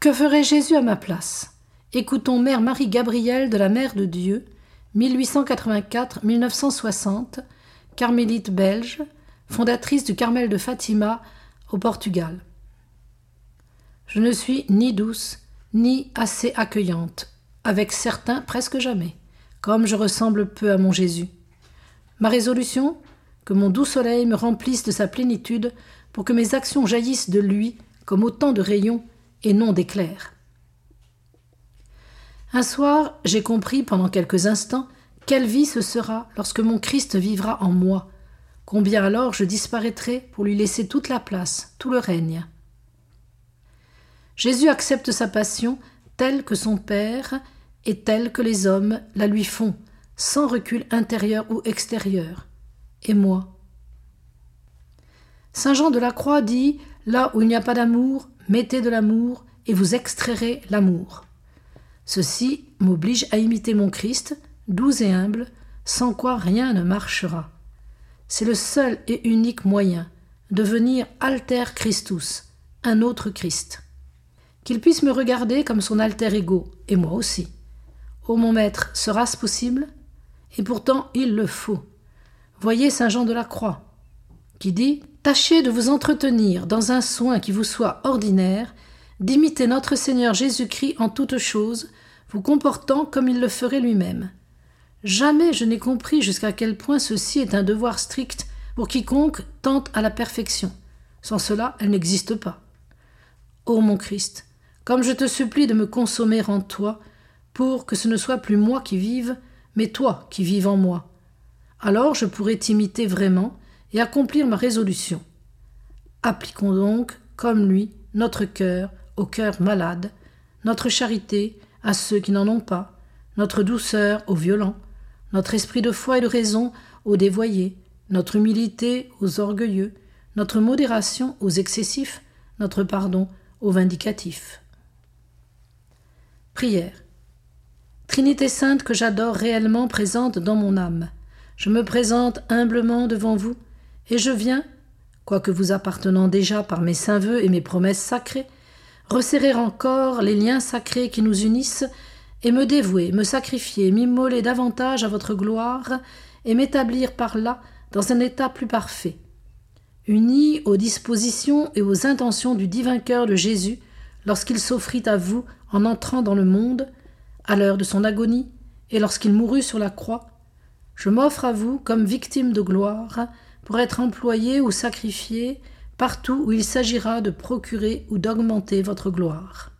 Que ferait Jésus à ma place? Écoutons Mère Marie-Gabrielle de la Mère de Dieu, 1884-1960, carmélite belge, fondatrice du Carmel de Fatima au Portugal. Je ne suis ni douce, ni assez accueillante, avec certains presque jamais, comme je ressemble peu à mon Jésus. Ma résolution Que mon doux soleil me remplisse de sa plénitude pour que mes actions jaillissent de lui comme autant de rayons et non d'éclairs. Un soir, j'ai compris pendant quelques instants quelle vie ce sera lorsque mon Christ vivra en moi, combien alors je disparaîtrai pour lui laisser toute la place, tout le règne. Jésus accepte sa passion telle que son Père et telle que les hommes la lui font, sans recul intérieur ou extérieur. Et moi? Saint Jean de la Croix dit Là où il n'y a pas d'amour, mettez de l'amour et vous extrairez l'amour. Ceci m'oblige à imiter mon Christ, doux et humble, sans quoi rien ne marchera. C'est le seul et unique moyen de devenir alter Christus, un autre Christ. Qu'il puisse me regarder comme son alter ego, et moi aussi. Ô mon maître, sera-ce possible? Et pourtant il le faut. Voyez Saint Jean de la Croix, qui dit Tâchez de vous entretenir dans un soin qui vous soit ordinaire, d'imiter notre Seigneur Jésus-Christ en toutes choses, vous comportant comme il le ferait lui-même. Jamais je n'ai compris jusqu'à quel point ceci est un devoir strict pour quiconque tente à la perfection. Sans cela, elle n'existe pas. Ô mon Christ, comme je te supplie de me consommer en toi, pour que ce ne soit plus moi qui vive, mais toi qui vives en moi. Alors je pourrai t'imiter vraiment et accomplir ma résolution. Appliquons donc, comme lui, notre cœur au cœur malade, notre charité à ceux qui n'en ont pas, notre douceur aux violents, notre esprit de foi et de raison aux dévoyés, notre humilité aux orgueilleux, notre modération aux excessifs, notre pardon aux vindicatifs. Prière. Trinité sainte que j'adore réellement présente dans mon âme, je me présente humblement devant vous, et je viens, quoique vous appartenant déjà par mes saints vœux et mes promesses sacrées, resserrer encore les liens sacrés qui nous unissent, et me dévouer, me sacrifier, m'immoler davantage à votre gloire, et m'établir par là dans un état plus parfait. Uni aux dispositions et aux intentions du divin cœur de Jésus, lorsqu'il s'offrit à vous en entrant dans le monde, à l'heure de son agonie, et lorsqu'il mourut sur la croix, je m'offre à vous comme victime de gloire, pour être employé ou sacrifié partout où il s'agira de procurer ou d'augmenter votre gloire.